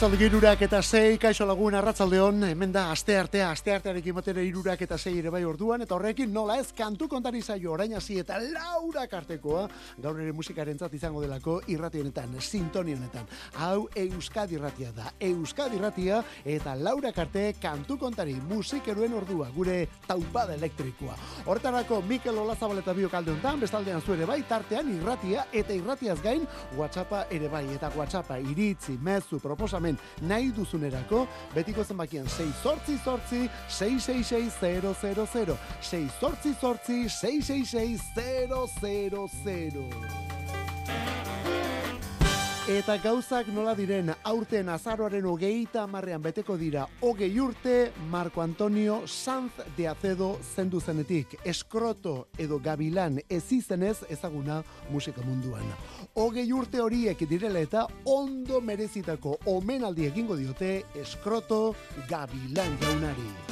Arratzalde girurak eta sei, kaixo lagun arratzaldeon, hemen da aste artea, aste artearekin batera irurak eta sei ere bai orduan, eta horrekin nola ez kantu kontari zaio orain hasi eta laura kartekoa, gaur ere musikaren izango delako irrati honetan, sintoni honetan. Hau Euskadi irratia da, Euskadi irratia eta laura karte kantu kontari musikeruen ordua, gure taupada elektrikoa. Hortarako Mikel Olazabal eta biokalde honetan, bestaldean zu ere bai, tartean irratia eta irratiaz gain, WhatsAppa ere bai, eta WhatsAppa iritzi, mezu, propos proposamen nahi duzunerako, betiko zenbakian 6 sortzi sortzi 666 6 sortzi sortzi 666 Eta gauzak nola diren aurten azaroaren hogeita marrean beteko dira hogei urte Marco Antonio Sanz de Acedo zendu zenetik. Eskroto edo gabilan ez izenez ezaguna musika munduan. Hogei urte horiek direla eta ondo merezitako omenaldi egingo diote Eskroto gabilan jaunari.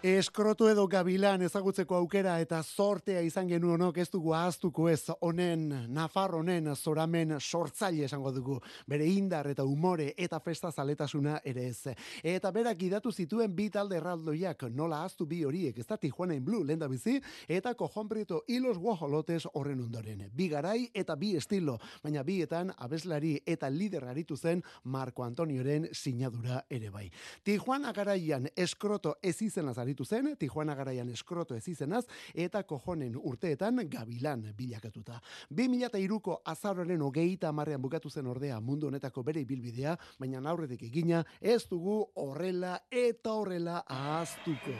Eskrotu edo gabilan ezagutzeko aukera eta sortea izan genu honok ez dugu ahaztuko ez honen Nafar honen zoramen sortzaile esango dugu bere indar eta umore eta festa zaletasuna ere ez. Eta berak idatu zituen bi talde erraldoiak nola ahaztu bi horiek ez da Tijuana in Blue lenda bizi eta kojonprieto hilos guajolotes horren ondoren. Bi garai eta bi estilo, baina bietan abeslari eta lider aritu zen Marco Antonioren sinadura ere bai. Tijuana garaian eskroto ez izen aritu zen, Tijuana garaian eskroto ez izenaz, eta kojonen urteetan gabilan bilakatuta. 2002ko azaroren hogeita marrean bukatu zen ordea mundu honetako bere ibilbidea, baina aurretik egina ez dugu horrela eta horrela ahaztuko.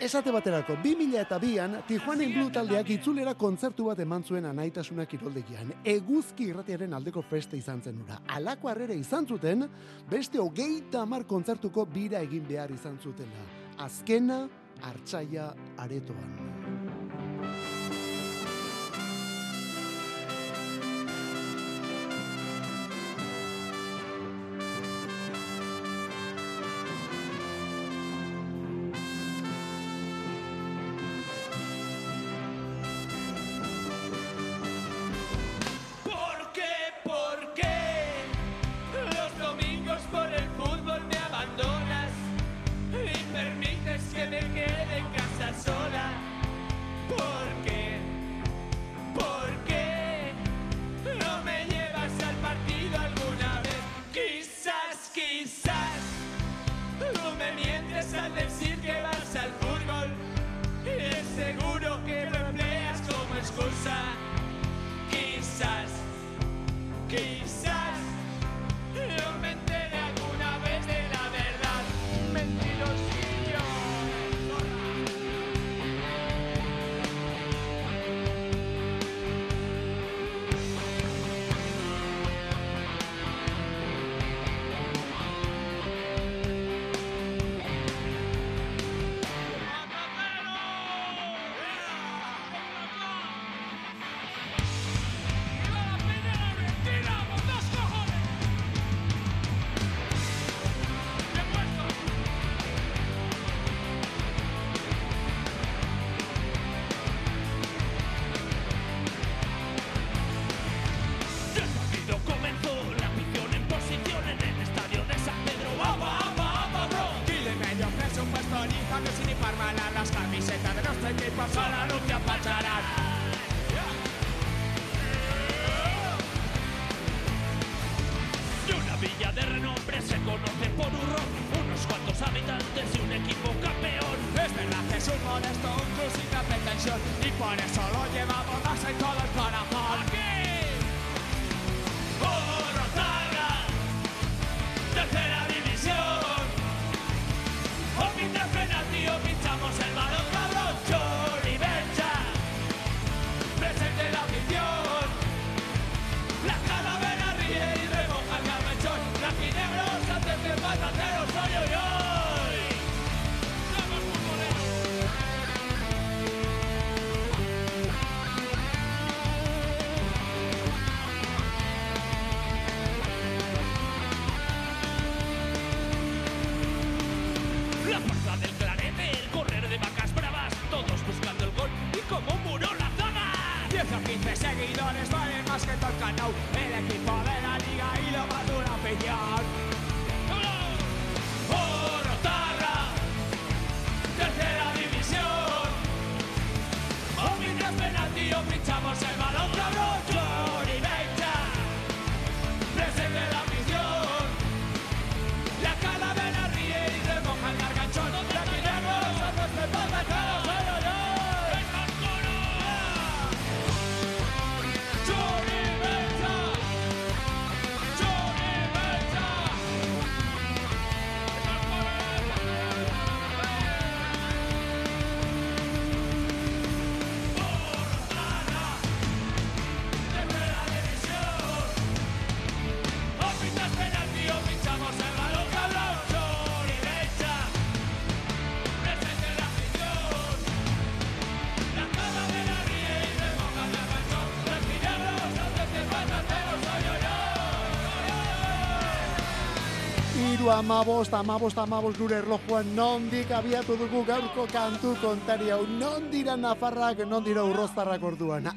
Esate baterako, 2000 eta bian, Tijuana Blue taldeak itzulera kontzertu bat eman zuen anaitasuna kiroldegian. Eguzki irratiaren aldeko feste izan zen ura. Alako harrera izan zuten, beste hogeita amar kontzertuko bira egin behar izan zutela. Azkena, hartsaia aretoan. Amabost, amabost, amabost gure erlojuan nondik abiatu dugu gaurko kantu kontari hau. Nondira nafarrak, nondira urroztarrak orduan.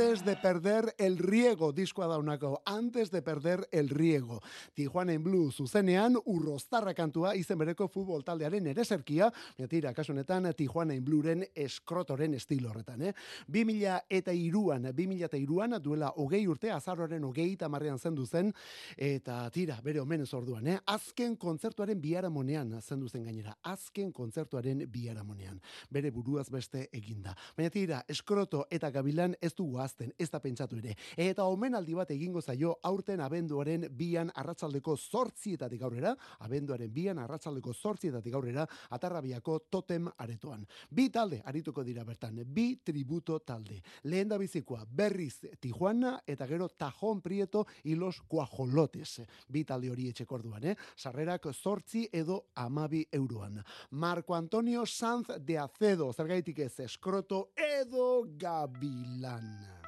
Antes de perder el riego, diskoa daunako. Antes de perder el riego. Tijuana en Blue zuzenean urroztarra kantua izen bereko futbol taldearen ere zerkia. Tira, kasunetan Tijuana en Blueren eskrotoren estilo horretan. Eh? 2000 eta iruan, 2000 eta iruan, duela hogei urte, azaroren hogei tamarrean zendu zen. Eta tira, bere omenez orduan. Eh? Az azken kontzertuaren biharamonean zendu zen gainera, azken kontzertuaren biharamonean. Bere buruaz beste eginda. Baina tira, eskroto eta gabilan ez du guazten, ez da pentsatu ere. Eta omenaldi bat egingo zaio aurten abenduaren bian arratzaldeko zortzietatik aurrera, abenduaren bian arratzaldeko zortzietatik aurrera, atarrabiako totem aretoan. Bi talde arituko dira bertan, bi tributo talde. Lehen da bizikoa, berriz Tijuana eta gero Tajon Prieto ilos Cuajolotes. Bi talde hori etxeko orduan, eh? Sarrerak zortzi edo amabi euroan. Marco Antonio Sanz de Acedo, zergaitik ez, eskroto edo gabilana.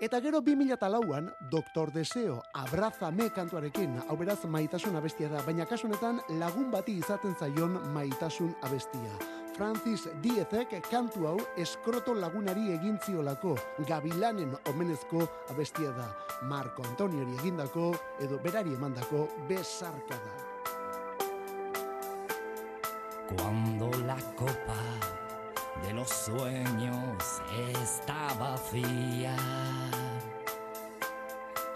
Eta gero 2008an, Doktor Deseo, abrazame kantuarekin, hau beraz maitasun abestia da, baina kasunetan lagun bati izaten zaion maitasun abestia. Francis Diezek kantu hau eskroto lagunari egintziolako gabilanen omenezko abestia da. Marco Antoniori egindako edo berari emandako besarka da. Cuando la copa de los sueños está vacía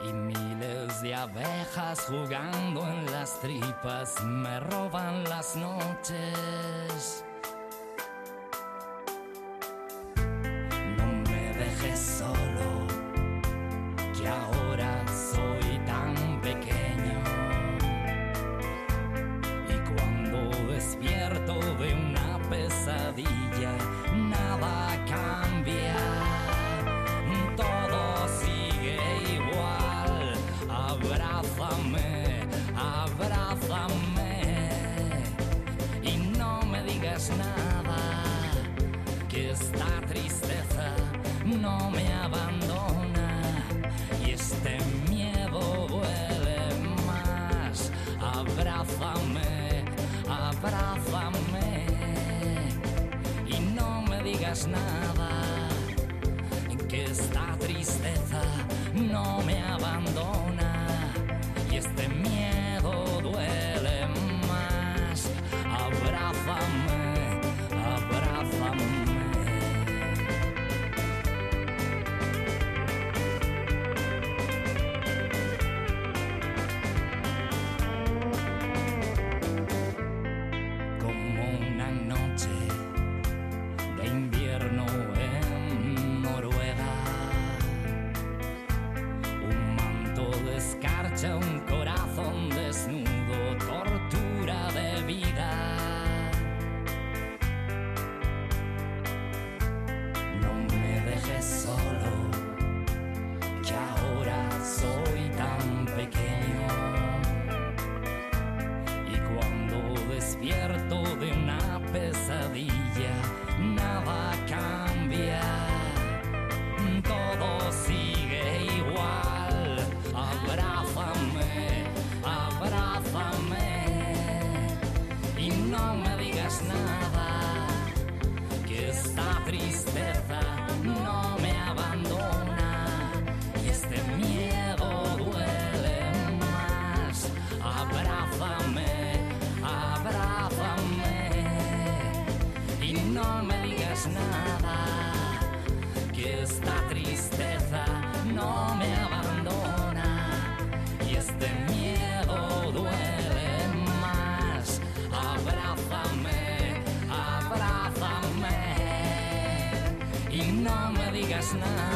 y miles de abejas jugando en las tripas me roban las noches. now.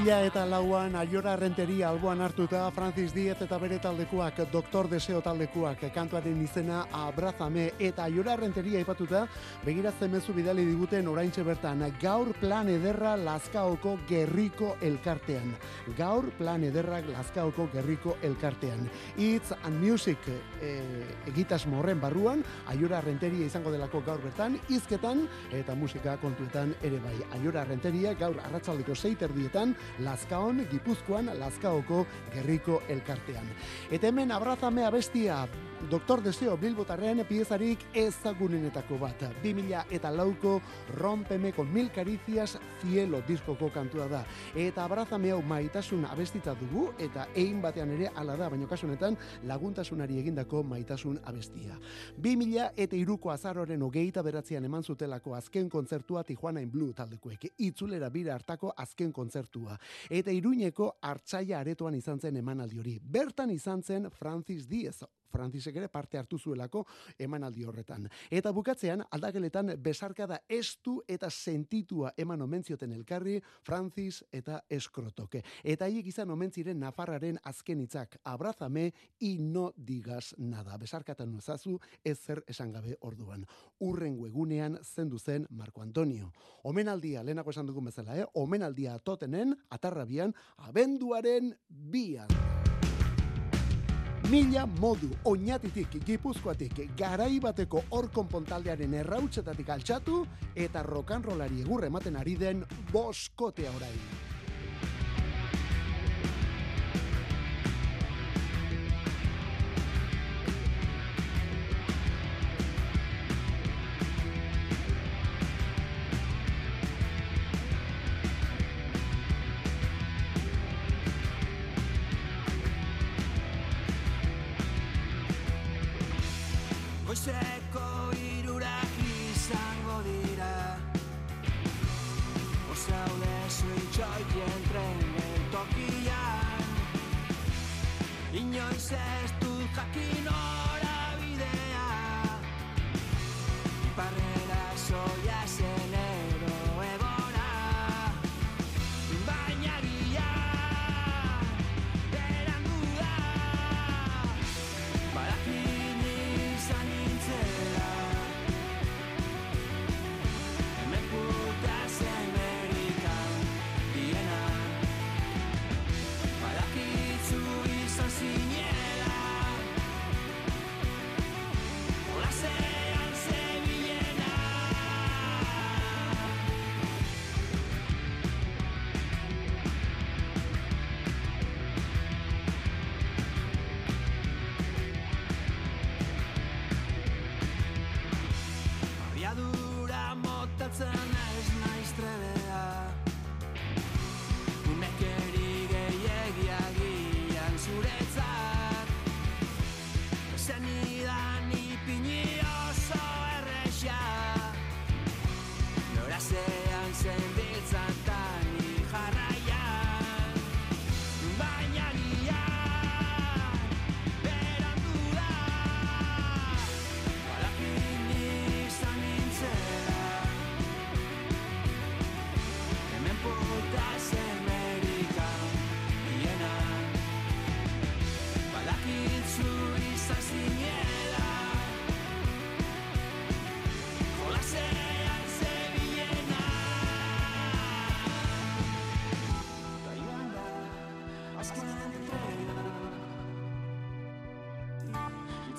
Mila eta lauan aiora renteria alboan hartuta Francis Diez eta bere taldekuak, Doktor Deseo taldekuak, kantuaren izena Abrazame eta aiora renteria aipatuta begiratzen mezu bidali diguten oraintxe bertan, gaur plan ederra Lazkaoko gerriko elkartean. Gaur plan ederrak Lazkaoko gerriko elkartean. It's and Music e, egitasmo horren barruan, aiora renteria izango delako gaur bertan, hizketan eta musika kontuetan ere bai. Aiora renteria gaur arratsaldeko seiterdietan Lazkaon, Gipuzkoan, Lazkaoko gerriko elkartean. Eta hemen abrazame abestia Doktor Deseo Bilbotarren piezarik ezagunenetako bat. 2000 eta lauko rompeme con mil caricias cielo diskoko kantua da. Eta abrazame hau maitasun abestitza dugu eta ein batean ere ala da, baina kasunetan laguntasunari egindako maitasun abestia. 2000 eta iruko azaroren hogeita beratzean eman zutelako azken kontzertua Tijuana in Blue taldekoek. Itzulera bira hartako azken kontzertua. Eta iruñeko hartzaia aretoan izan zen emanaldi hori. Bertan izan zen Francis Diez, Francisek ere parte hartu zuelako emanaldi horretan. Eta bukatzean aldageletan besarkada estu eta sentitua eman omentzioten elkarri Francis eta Eskrotoke. Eta haiek izan omentziren Nafarraren azken hitzak abrazame y no digas nada. Besarkatan nuzazu ezer esan gabe orduan. Urren egunean zendu zen Marco Antonio. Omenaldia, lehenako esan dugun bezala, eh? omenaldia totenen, atarrabian, abenduaren bian. Mila modu oinatitik gipuzkoatik garai bateko hor konpontaldearen errautzetatik altxatu eta rokanrolari egurre ematen ari den boskotea orain.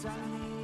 darling.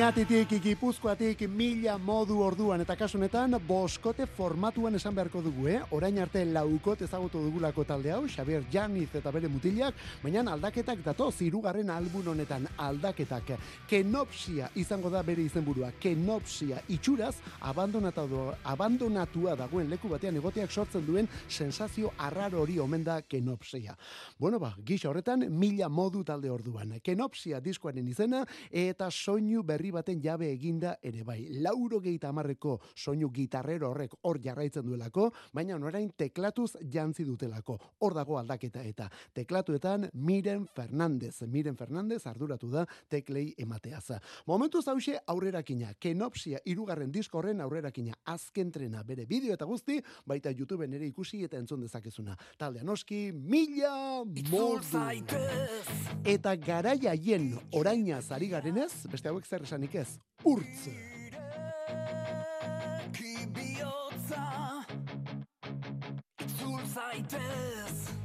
Oñatitik ikipuzkoatik mila modu orduan eta kasunetan boskote formatuan esan beharko dugu, eh? Orain arte laukot ezagutu dugulako talde hau, Xavier Janiz eta bere mutilak, baina aldaketak dato zirugarren albun honetan aldaketak. Kenopsia izango da bere izenburua, kenopsia itxuraz abandonatua dagoen leku batean egoteak sortzen duen sensazio arraro hori omen da kenopsia. Bueno ba, gisa horretan mila modu talde orduan. Kenopsia diskoaren izena eta soinu soinu berri baten jabe eginda ere bai. Lauro gehi tamarreko soinu gitarrero horrek hor jarraitzen duelako, baina orain teklatuz jantzi dutelako. Hor dago aldaketa eta teklatuetan Miren Fernandez. Miren Fernandez arduratu da teklei emateaz. Momentu zause aurrerakina, kenopsia irugarren diskorren aurrerakina, azken trena bere bideo eta guzti, baita YouTube ere ikusi eta entzun dezakezuna. Talde anoski, mila moldu. Eta garaia jen oraina zari garenez, beste hauek zer esanik ez, urtz. zaitez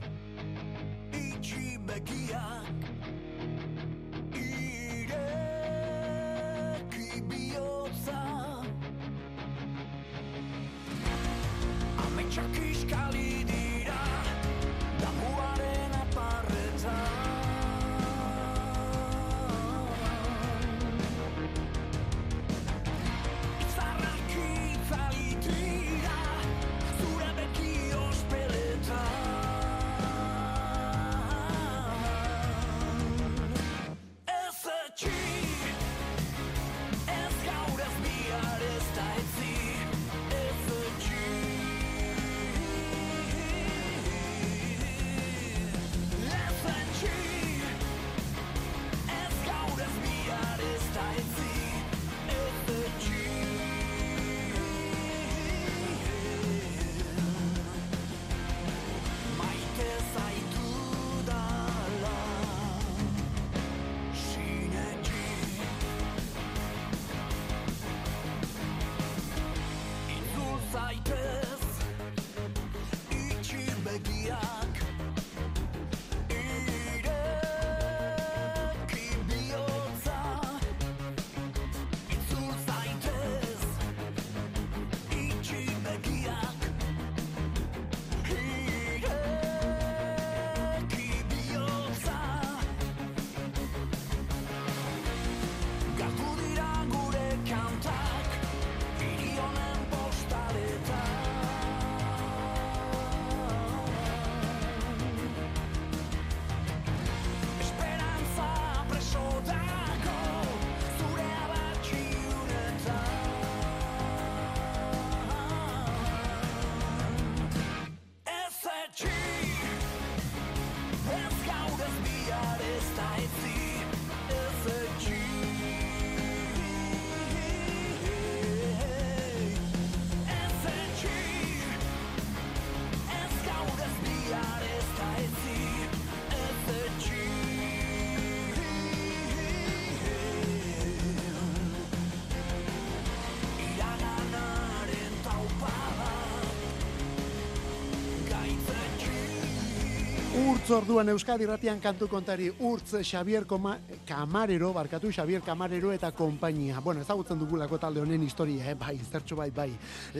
Urtz orduan Euskadi ratian kantu kontari Urtz Xavier Koma, Kamarero, barkatu Xavier Kamarero eta konpainia. Bueno, ezagutzen dugulako talde honen historia, eh? bai, zertxo bai, bai.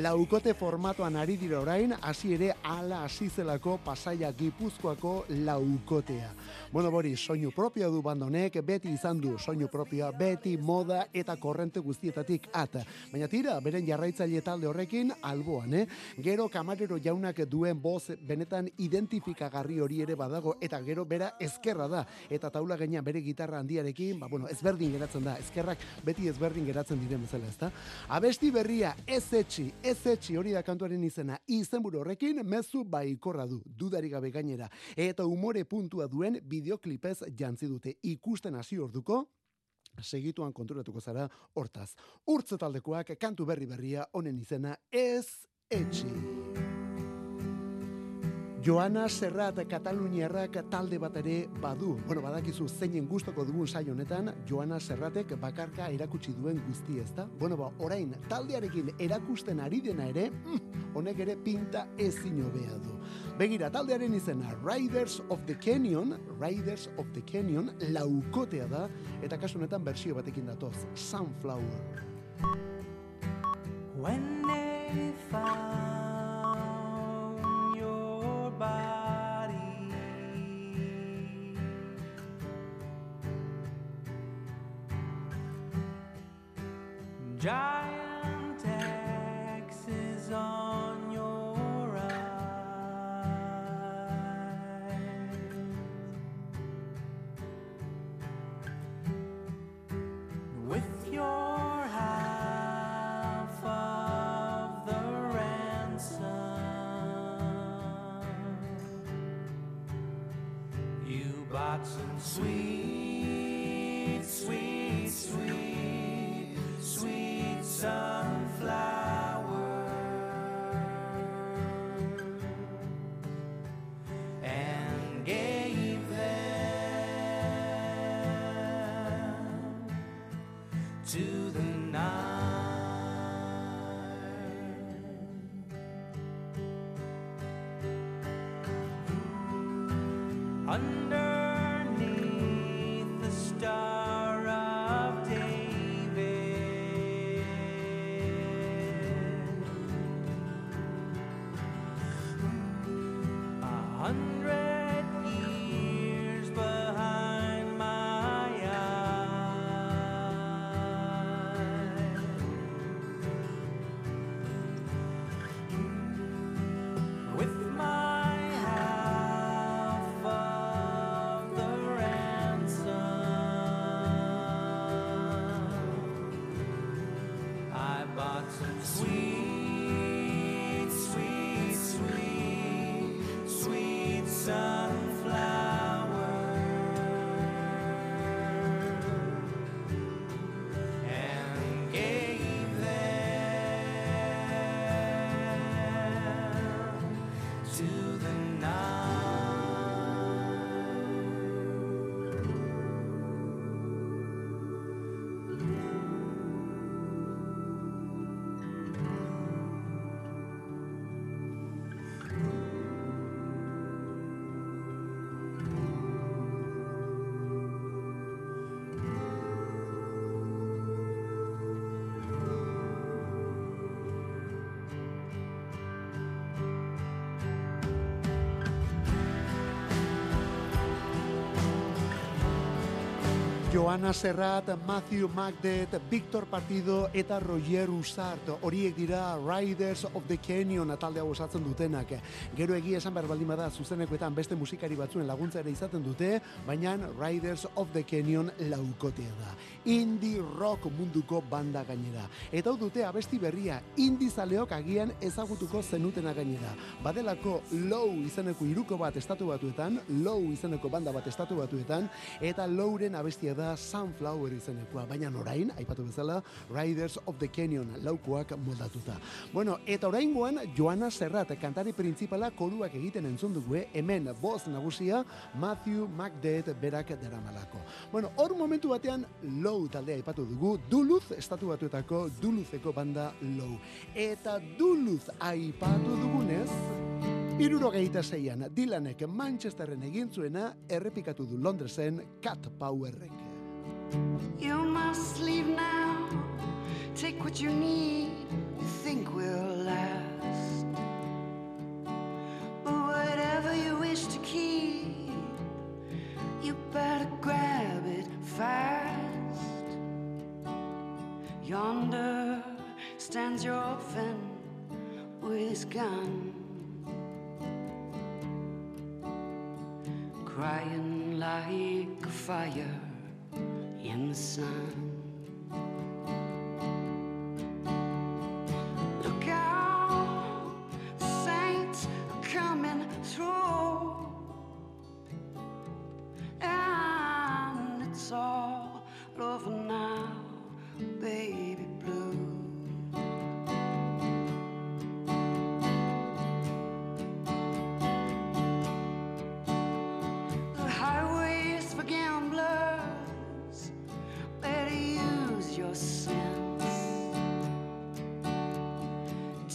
Laukote formatoan ari dira orain, hasi ere ala hasi zelako pasaia gipuzkoako laukotea. Bueno, bori, soinu propioa du bandonek, beti izan du soinu propioa, beti moda eta korrente guztietatik at. Baina tira, beren jarraitzaile talde horrekin alboan, eh? Gero Kamarero jaunak duen boz benetan identifikagarri hori ere badago eta gero bera ezkerra da eta taula gaina bere gitarra handiarekin, ba bueno, ezberdin geratzen da. Ezkerrak beti ezberdin geratzen diren bezala, ezta? Abesti berria ez etxi, ez etxi hori da kantuaren izena. Izenburu horrekin mezu baikorra du, dudari gabe gainera eta umore puntua duen bideoklipez jantzi dute ikusten hasi orduko segituan konturatuko zara hortaz. Urtze taldekoak kantu berri berria honen izena ez etxi. Joana Serrat Kataluniarrak talde bat ere badu. Bueno, badakizu zeinen gustoko dugun saio honetan, Joana Serratek bakarka erakutsi duen guzti ezta? Bueno, ba, orain taldearekin erakusten ari dena ere, mm, honek ere pinta ezin hobea du. Begira, taldearen izena Riders of the Canyon, Riders of the Canyon, laukotea da, eta kasu honetan bersio batekin datoz, Sunflower. When they your body, under Joana Serrat, Matthew Magdet, Victor Partido eta Roger Usart. Horiek dira Riders of the Canyon talde hau osatzen dutenak. Gero egia esan behar baldin bada zuzenekoetan beste musikari batzuen laguntza ere izaten dute, baina Riders of the Canyon laukotea da. Indie rock munduko banda gainera. Eta hau dute abesti berria, indie zaleok agian ezagutuko zenutena gainera. Badelako Low izeneko iruko bat estatu batuetan, Low izeneko banda bat estatu batuetan, eta Lowren abestia da Sunflower izenekoa, baina orain, aipatu bezala, Riders of the Canyon laukoak moldatuta. Bueno, eta oraingoan Joana Serrat, kantari printzipala koruak egiten entzun dugu, eh? hemen boz nagusia Matthew McDead berak deramalako. Bueno, hor momentu batean Low taldea aipatu dugu, Duluth estatu batuetako Dulutheko banda Low. Eta Duluth aipatu dugunez, Irurogeita zeian, Dylanek Manchesterren egin zuena errepikatu du Londresen Cat Powerrek. You must leave now. Take what you need, you think will last. But whatever you wish to keep, you better grab it fast. Yonder stands your orphan with his gun, crying like a fire in the sun.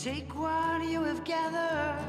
Take what you have gathered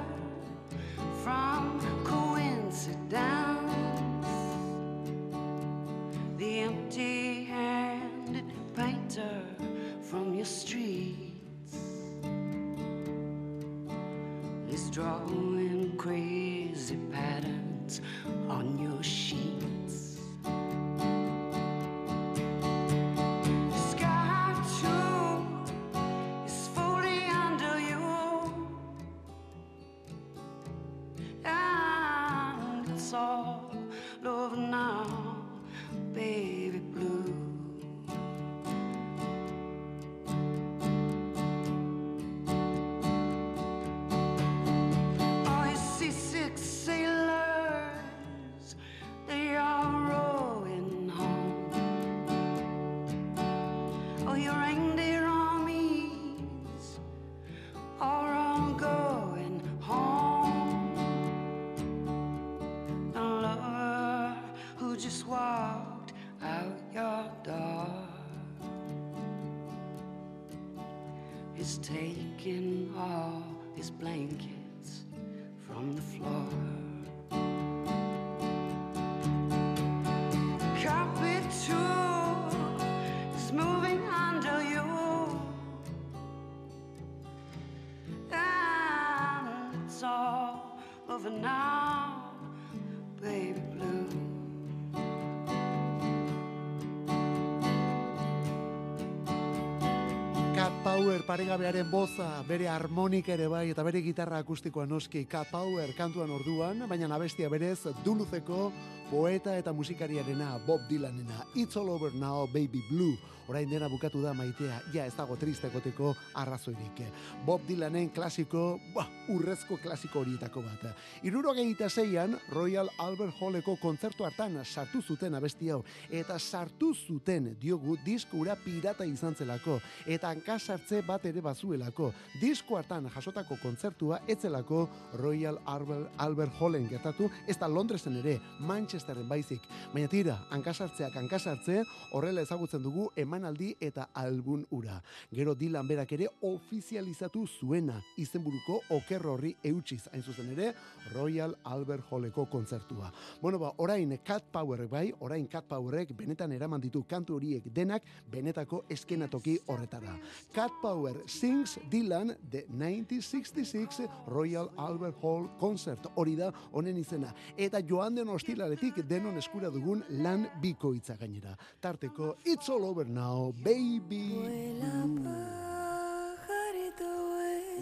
paregabearen boza, bere harmonika ere bai, eta bere gitarra akustikoa noski Cat Power kantuan orduan, baina abestia berez duluzeko poeta eta musikariarena Bob Dylanena. It's all over now, baby blue. Orain dena bukatu da maitea, ja ez dago triste egoteko arrazoirik. Bob Dylanen klasiko, bah, urrezko klasiko horietako bat. Iruro zeian, Royal Albert Halleko kontzertu hartan sartu zuten abesti hau. Eta sartu zuten, diogu, diskura pirata izan zelako. Eta hankasartze bat ere bazuelako. Disko hartan jasotako kontzertua etzelako Royal Albert, Albert Hallen gertatu, ez da Londresen ere, Manchesterren baizik. Baina tira, hankasartzeak hankasartze, horrela ezagutzen dugu emanaldi eta albun ura. Gero Dylan berak ere ofizializatu zuena, izenburuko oker horri eutxiz, hain zuzen ere, Royal Albert Halleko kontzertua. Bueno, ba, orain Cat Power bai, orain Cat Powerrek benetan eraman ditu kantu horiek denak benetako eskenatoki horretara. Cat Power sings Dylan the 1966 Royal Albert Hall Concert. Hori da honen izena. Eta joan den ostilaletik denon eskura dugun lan bikoitza gainera. Tarteko It's All Over Now, Baby.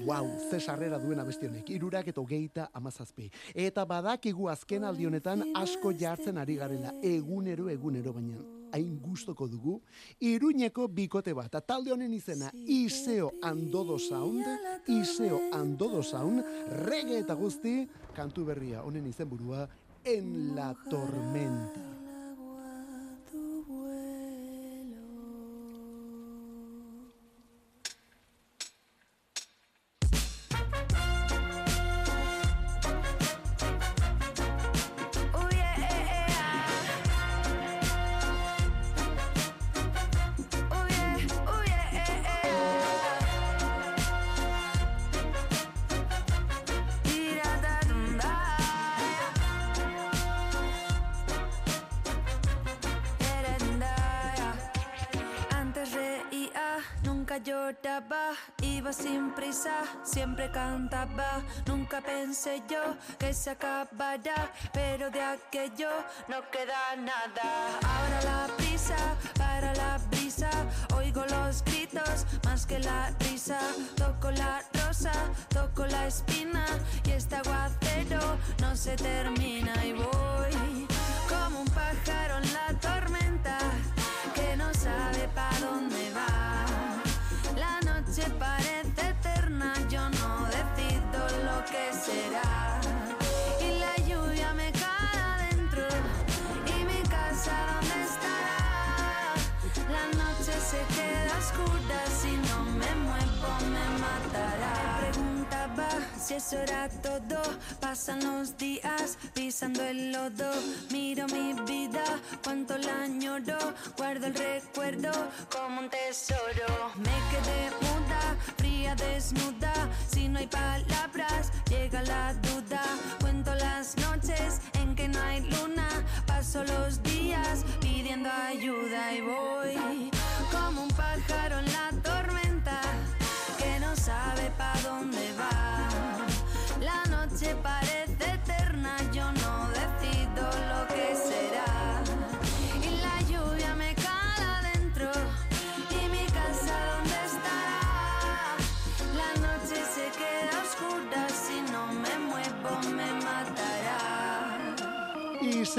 Wow, ze sarrera duen abesti honek, irurak eta hogeita amazazpi. Eta badakigu azken aldi honetan asko jartzen ari garela, egunero, egunero baina hain gustoko dugu, iruñeko bikote bat, eta talde honen izena, Iseo Andodo Sound, Iseo Andodo Sound, rege eta guzti, kantu berria honen izenburua, En la Tormenta. Nunca pensé yo que se acabará, pero de aquello no queda nada. Ahora la prisa para la brisa, oigo los gritos más que la risa. Toco la rosa, toco la espina y este aguacero no se termina y voy como un pájaro en la tormenta que no sabe para dónde va. La noche parece que será. Y la lluvia me cae adentro y mi casa dónde estará. La noche se queda oscura si no me muevo me matará. Me preguntaba si eso era todo. Pasan los días pisando el lodo. Miro mi vida, cuánto la añoro. Guardo el recuerdo como un tesoro. Me quedé desnuda. Si no hay palabras, llega la duda. Cuento las noches en que no hay luna. Paso los días pidiendo ayuda y voy como un pájaro en la tormenta que no sabe para dónde va. La noche parece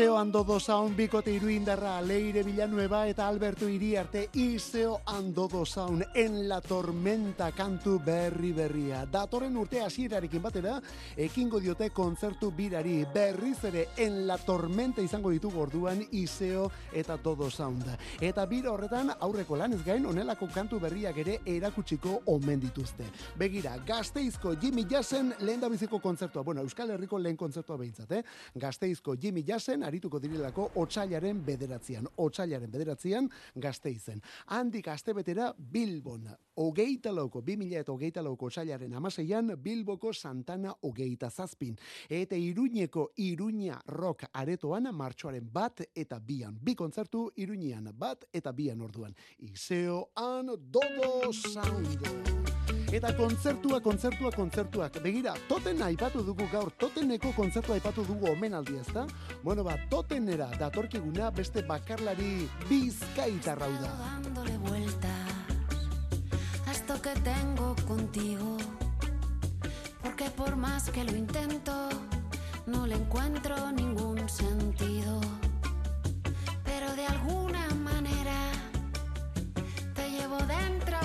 Iseo Andodo Sound bikote iruindarra Leire Villanueva eta Alberto Iriarte Iseo Andodo Sound en la tormenta kantu berri berria. Datorren urte hasierarekin batera ekingo diote kontzertu birari berriz ere en la tormenta izango ditugu orduan Iseo eta Todo Sound. Eta bira horretan aurreko lanez gain onelako kantu berriak ere erakutsiko omen dituzte. Begira, Gasteizko Jimmy Jassen lehen da biziko kontzertua. Bueno, Euskal Herriko lehen kontzertua behintzat, eh? Gasteizko Jimmy Jassen arituko direlako otsailaren bederatzean. Otsailaren bederatzean gazte izen. Handik astebetera Bilbon. Hogeita lauko, 2000 eta hogeita lauko otsailaren amaseian Bilboko Santana hogeita zazpin. Eta Iruñeko Iruña Rock aretoan martxoaren bat eta bian. Bi kontzertu Iruñean bat eta bian orduan. Iseo an dodo sound. Eta kontzertua, kontzertua, kontzertuak. Begira, toten aipatu dugu gaur, toteneko kontzertua aipatu dugu omenaldi ezta? Bueno, ba, totenera datorkiguna beste bakarlari bizkaitarrau da. dándole vueltas a esto que tengo contigo. Porque por más que lo intento, no le encuentro ningún sentido. Pero de alguna manera te llevo dentro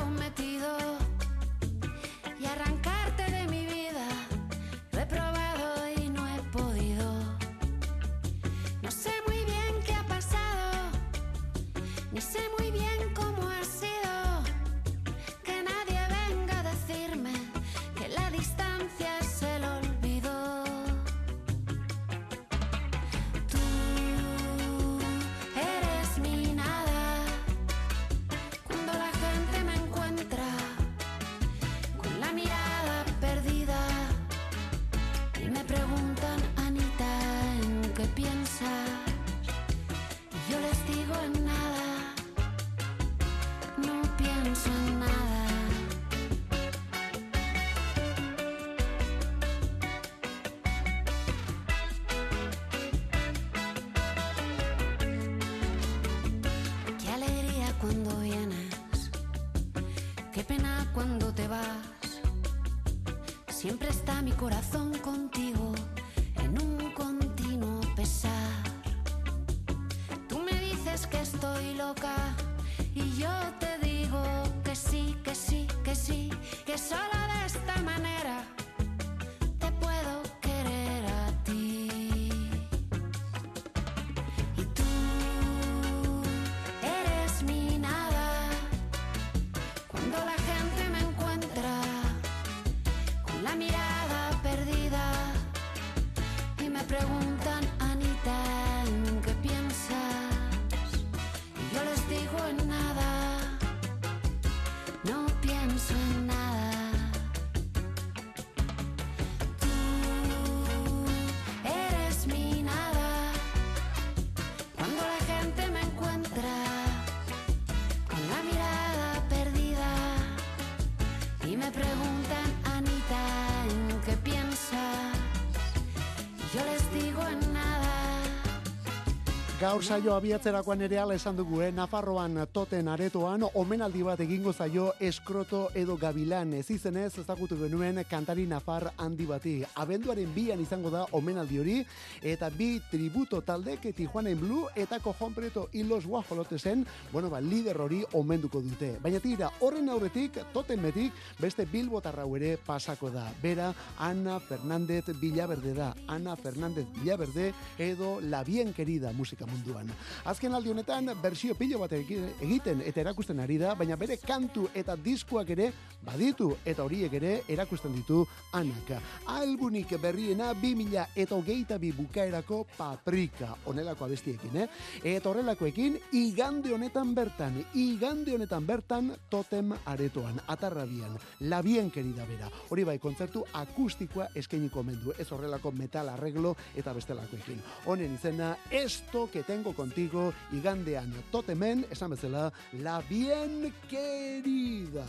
Gaur saio abiatzerakoan ere ala esan dugu, eh? Nafarroan toten aretoan omenaldi bat egingo zaio eskroto edo gabilan ez izenez ezagutu genuen kantari nafar handi bati. Abenduaren bian izango da omenaldi hori eta bi tributo taldek Tijuana Blue eta Cojon Preto y los Guajolotesen, bueno, ba, lider hori omenduko dute. Baina tira, horren aurretik, toten metik, beste bilbotarrau ere pasako da. Bera, Ana Fernández Villaverde da. Ana Fernández Villaverde edo La Bien Querida musika munduan. Azken aldi honetan, bersio pilo bat egi- egiten eta erakusten ari da, baina bere kantu eta diskuak ere baditu eta horiek ere erakusten ditu Anaka. Albunik berriena 2000 eta hogeita bi bukaerako paprika, onelako abestiekin, eh? Eta horrelakoekin, igande honetan bertan, igande honetan bertan, totem aretoan, atarrabian, labien kerida bera. Hori bai, kontzertu akustikoa eskainiko mendu, ez horrelako metal arreglo eta bestelakoekin. Honen izena, esto que tengo contigo, igandean totemen, esan bezala, la bien querida.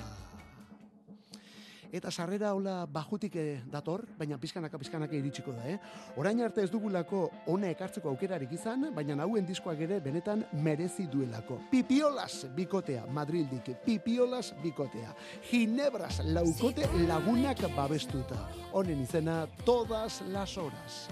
Eta sarrera hola bajutik eh, dator, baina pizkanaka pizkanaka iritsiko da, eh? Orain arte ez dugulako ona ekartzeko aukerarik izan, baina hauen diskoak ere benetan merezi duelako. Pipiolas bikotea, Madrildik, Pipiolas bikotea. Ginebras laukote lagunak babestuta. Honen izena, todas las horas.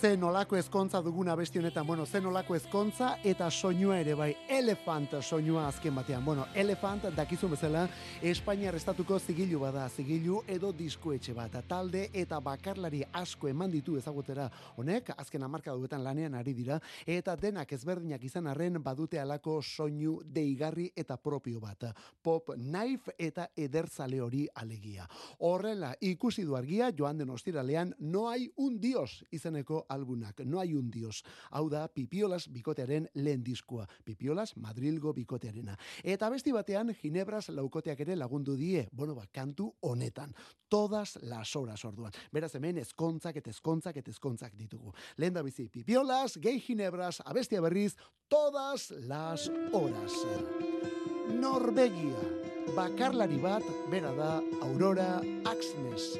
Ze nolako ezkontza duguna besti honetan, bueno, ze nolako ezkontza eta soinua ere bai, elefant soinua azken batean. Bueno, elefant dakizu bezala, Espainiar estatuko zigilu bada, zigilu edo diskoetxe bat. Talde eta bakarlari asko eman ditu ezagutera honek, azken amarka duetan lanean ari dira, eta denak ezberdinak izan arren badute alako soinu deigarri eta propio bat. Pop knife eta ederzale hori alegia. Horrela, ikusi du argia, joan den ostiralean, no hay un dios izeneko albunak. No hay un dios. Hau da, pipiolas bikotearen lehen diskua. Pipiolas Madrilgo bikotearena. Eta besti batean, Ginebras laukoteak ere lagundu die, bueno, ba, kantu honetan. Todas las horas orduan. Beraz hemen ezkontzak eta ezkontzak eta ezkontzak ditugu. Lehen da bizi, pipiolas, gay Ginebras, abestia berriz, todas las horas. Norvegia. Bakarlari bat, bera da, Aurora Axnes.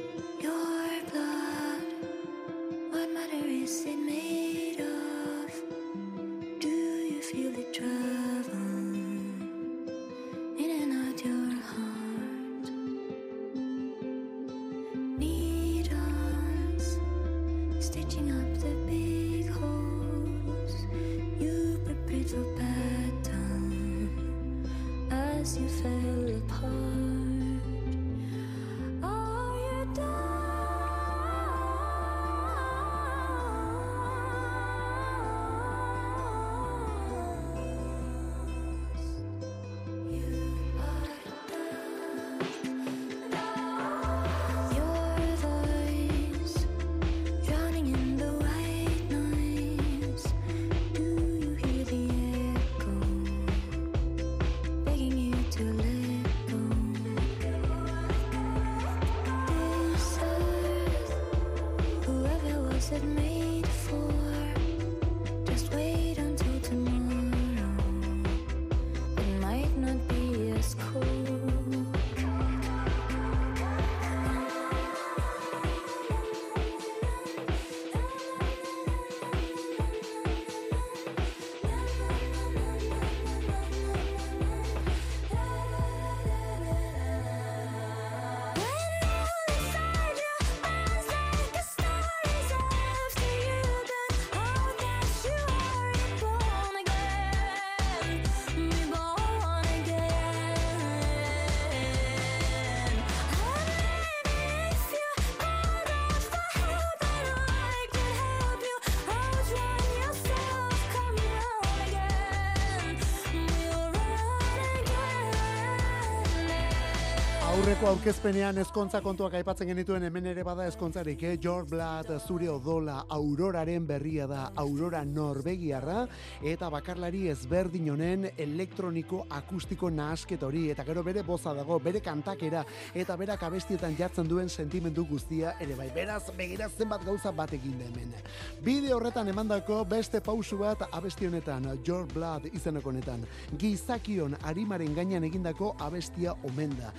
Aurreko aurkezpenean ezkontza kontuak aipatzen genituen hemen ere bada ezkontzarik, eh? Your Blood, zure odola, auroraren berria da, aurora norbegiarra, eta bakarlari ezberdin honen elektroniko akustiko nahasket hori, eta gero bere boza dago, bere kantakera, eta berak abestietan jartzen duen sentimendu guztia, ere bai, beraz, begira zenbat gauza bat egin da hemen. Bide horretan emandako beste pausu bat abesti honetan, Your Blood izeneko honetan, gizakion arimaren gainean egindako abestia omen da.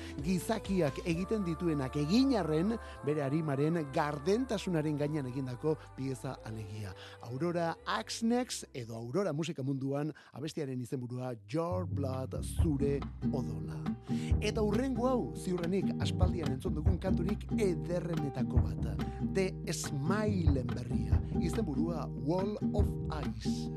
Gizakiak egiten dituenak eginarren bere arimaren gardentasunaren gainean egindako pieza alegia. Aurora Axnex edo Aurora musika munduan abestiaren izenburua Your Blood zure odola. Eta urrengo hau ziurrenik aspaldian entzun dugun kanturik ederrenetako bat. The Smile berria. Izenburua Wall of Ice.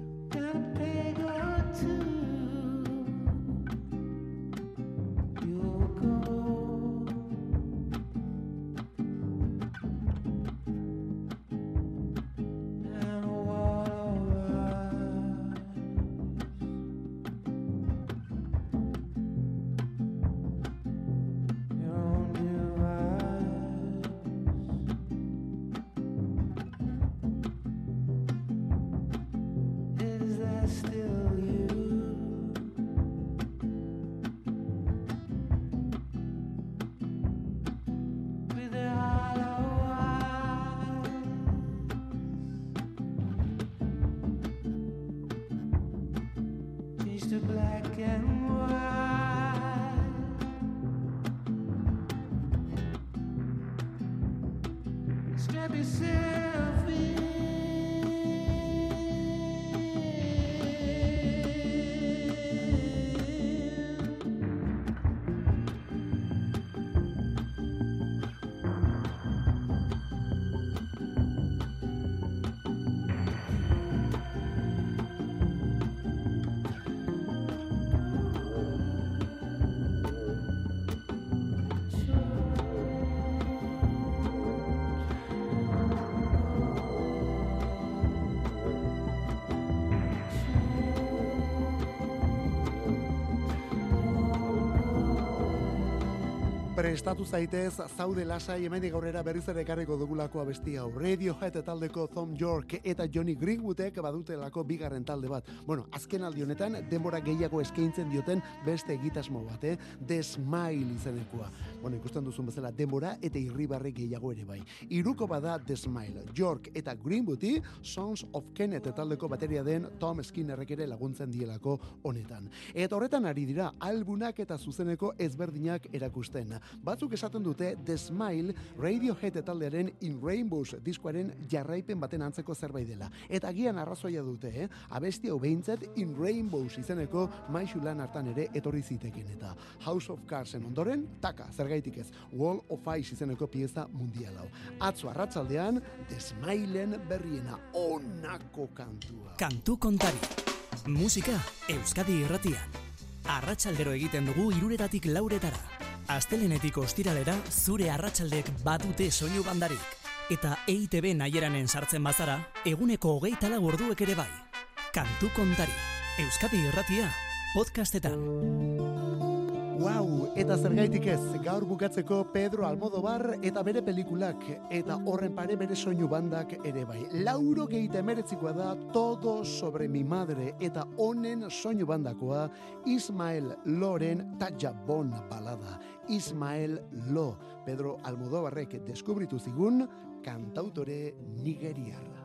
Prestatu zaitez, zaude lasai hemendik aurrera berriz ere ekarriko dugulako abesti hau. Radiohead taldeko Tom York eta Johnny Greenwoodek badutelako bigarren talde bat. Bueno, azken aldi honetan denbora gehiago eskaintzen dioten beste egitasmo bat, eh? The Smile izenekoa. Bueno, ikusten duzun bezala denbora eta irribarre gehiago ere bai. Iruko bada The Smile. York eta Greenwoodi Sons of Kenneth taldeko bateria den Tom Skinnerrek ere laguntzen dielako honetan. Eta horretan ari dira albunak eta zuzeneko ezberdinak erakusten. Batzuk esaten dute The Smile Radiohead taldearen In Rainbows diskoaren jarraipen baten antzeko zerbait dela. Eta agian arrazoia dute, eh? Abesti hau behintzat In Rainbows izeneko maixu lan hartan ere etorri ziteken eta House of Cardsen ondoren, taka, zergaitik ez, Wall of Ice izeneko pieza mundial hau. Atzo arratzaldean, The Smileen berriena onako kantua. Kantu kontari. Musika Euskadi irratian. Arratsaldero egiten dugu iruretatik lauretara. Astelenetik ostiralera zure arratsaldek badute soinu bandarik. Eta EITB naieranen sartzen bazara, eguneko hogeita lau orduek ere bai. Kantu kontari. Euskadi irratia. Podcastetan. Wow, eta zergaitik ez, gaur bukatzeko Pedro Almodobar eta bere pelikulak, eta horren pare bere soinu bandak ere bai. Lauro geite emeretzikoa da Todo sobre mi madre, eta honen soinu bandakoa Ismael Loren Taja Bon balada. Ismael Lo, Pedro Almodobarrek deskubritu zigun kantautore nigeriarra.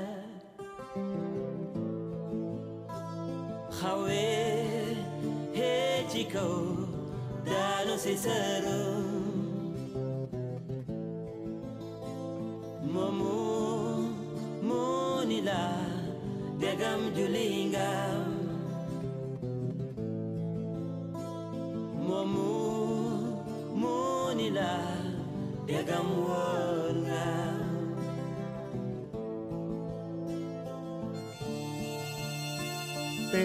sincero. Momo monila degam julinga. Momo monila degam wo.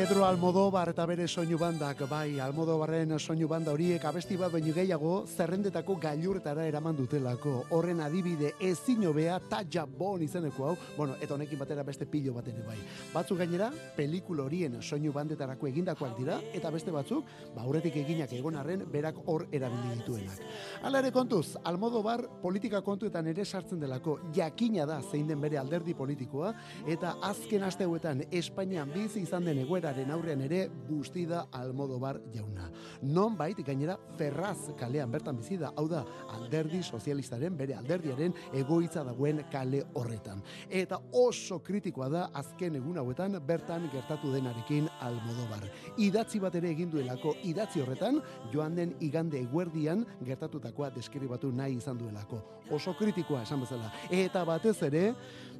Pedro Almodóvar eta bere soinu bandak, bai, Almodóvarren soinu banda horiek abesti bat baino gehiago zerrendetako gailurretara eraman dutelako. Horren adibide ezin hobea Taja Bon izeneko hau, bueno, eta honekin batera beste pilo bat ere bai. Batzuk gainera, pelikula horien soinu bandetarako egindakoak dira, eta beste batzuk, ba, aurretik eginak egon arren, berak hor erabili dituenak. Hala ere kontuz, Almodóvar politika kontuetan ere sartzen delako, jakina da zein den bere alderdi politikoa, eta azken aste Espainian bizi izan den egoeraren aurrean ere bustida Almodobar jauna. Non bait gainera Ferraz kalean bertan bizi da, hau da alderdi sozialistaren bere alderdiaren egoitza dagoen kale horretan. Eta oso kritikoa da azken egun hauetan bertan gertatu denarekin Almodobar. Idatzi bat ere egin duelako idatzi horretan joan den igande eguerdian gertatutakoa deskribatu nahi izan duelako. Oso kritikoa esan bezala. Eta batez ere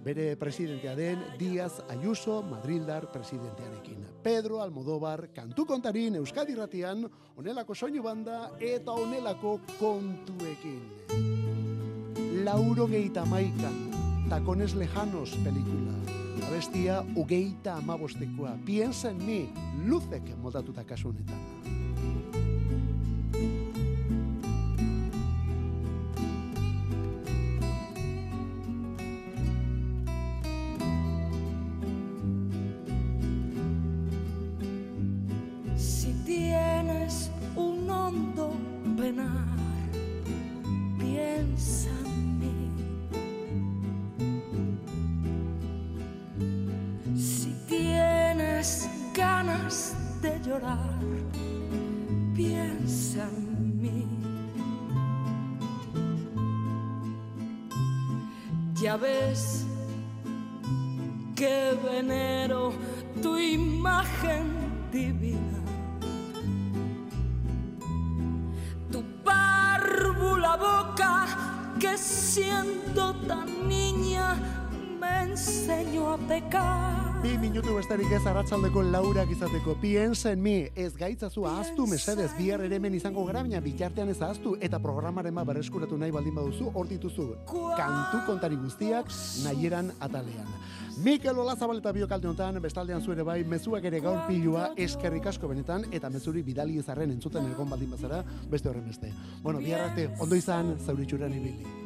bere presidentea den Díaz Ayuso Madrildar presidentearekin. Pedro Almodóvar kantu kontarin Euskadi Ratian onelako soinu banda eta onelako kontuekin. Lauro geita maikan, takones lejanos pelikula. Abestia ugeita amabostekoa. Piensa en mi, luzek moldatuta kasu honetan. Ves que venero tu imagen divina. Tu párvula la boca que me enseñó a pecar. Bi minutu besterik ez arratsaldeko laurak izateko. Piensa en mi, ez gaitzazu ahaztu mesedez, bihar ere hemen izango gara, baina bitartean ez ahaztu, eta programaren ma berreskuratu nahi baldin baduzu, hor dituzu, kantu kontari guztiak nahieran atalean. Mikel Olazabal eta biokalte honetan, bestaldean zuere bai, mezuak ere gaur pilua eskerrik asko benetan, eta mezuri bidali ezarren entzuten egon baldin bazara, beste horren beste. Bueno, bihar arte, ondo izan, zauritxuran ibili.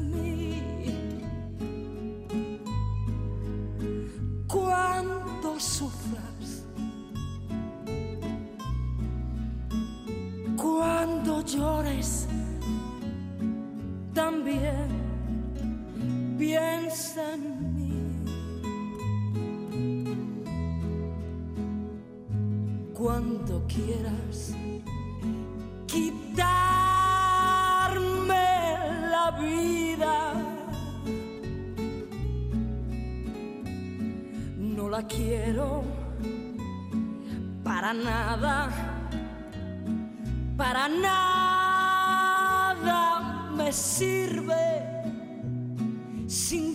llores también piensa en mí. Cuando quieras quitarme la vida, no la quiero para nada, para nada me sirve sin